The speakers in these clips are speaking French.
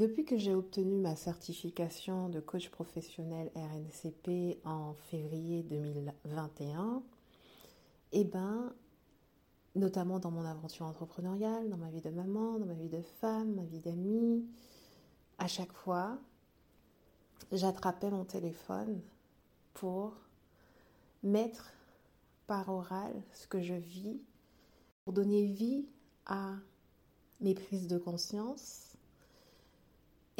Depuis que j'ai obtenu ma certification de coach professionnel RNCP en février 2021, eh ben, notamment dans mon aventure entrepreneuriale, dans ma vie de maman, dans ma vie de femme, ma vie d'amie, à chaque fois, j'attrapais mon téléphone pour mettre par oral ce que je vis, pour donner vie à mes prises de conscience.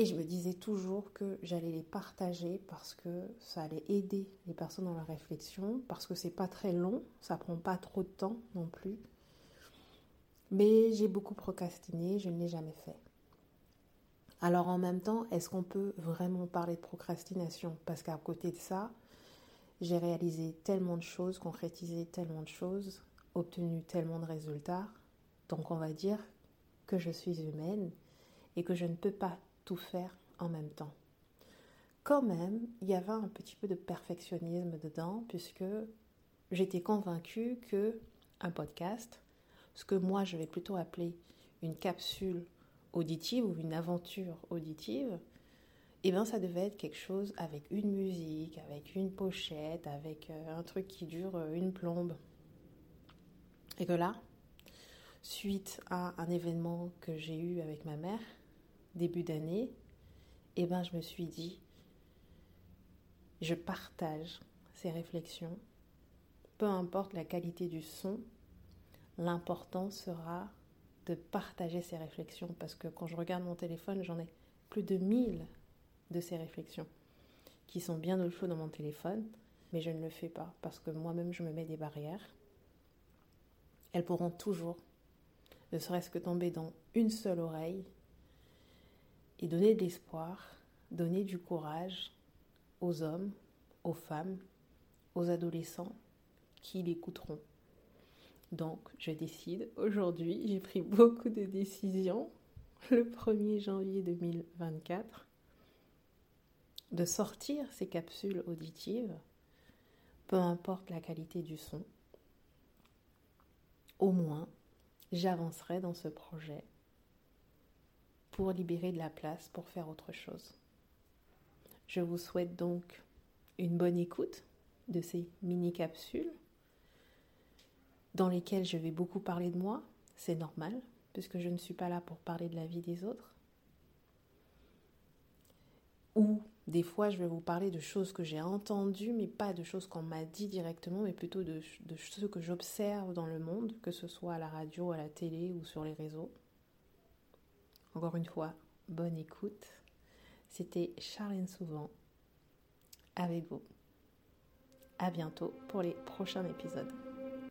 Et je me disais toujours que j'allais les partager parce que ça allait aider les personnes dans la réflexion, parce que c'est pas très long, ça prend pas trop de temps non plus. Mais j'ai beaucoup procrastiné, je ne l'ai jamais fait. Alors en même temps, est-ce qu'on peut vraiment parler de procrastination? Parce qu'à côté de ça, j'ai réalisé tellement de choses, concrétisé tellement de choses, obtenu tellement de résultats. Donc on va dire que je suis humaine et que je ne peux pas tout faire en même temps. Quand même, il y avait un petit peu de perfectionnisme dedans puisque j'étais convaincue que un podcast, ce que moi je vais plutôt appeler une capsule auditive ou une aventure auditive, eh bien ça devait être quelque chose avec une musique, avec une pochette, avec euh, un truc qui dure euh, une plombe. Et que là, suite à un événement que j'ai eu avec ma mère, début d'année, eh ben je me suis dit, je partage ces réflexions, peu importe la qualité du son, l'important sera de partager ces réflexions parce que quand je regarde mon téléphone, j'en ai plus de 1000 de ces réflexions qui sont bien au chaud dans mon téléphone, mais je ne le fais pas parce que moi-même je me mets des barrières. Elles pourront toujours, ne serait-ce que tomber dans une seule oreille et donner de l'espoir, donner du courage aux hommes, aux femmes, aux adolescents qui l'écouteront. Donc, je décide aujourd'hui, j'ai pris beaucoup de décisions le 1er janvier 2024 de sortir ces capsules auditives, peu importe la qualité du son. Au moins, j'avancerai dans ce projet pour libérer de la place pour faire autre chose. Je vous souhaite donc une bonne écoute de ces mini-capsules dans lesquelles je vais beaucoup parler de moi, c'est normal, puisque je ne suis pas là pour parler de la vie des autres. Ou des fois, je vais vous parler de choses que j'ai entendues, mais pas de choses qu'on m'a dit directement, mais plutôt de, de ce que j'observe dans le monde, que ce soit à la radio, à la télé ou sur les réseaux. Encore une fois, bonne écoute. C'était Charlène Souvent avec vous. À bientôt pour les prochains épisodes.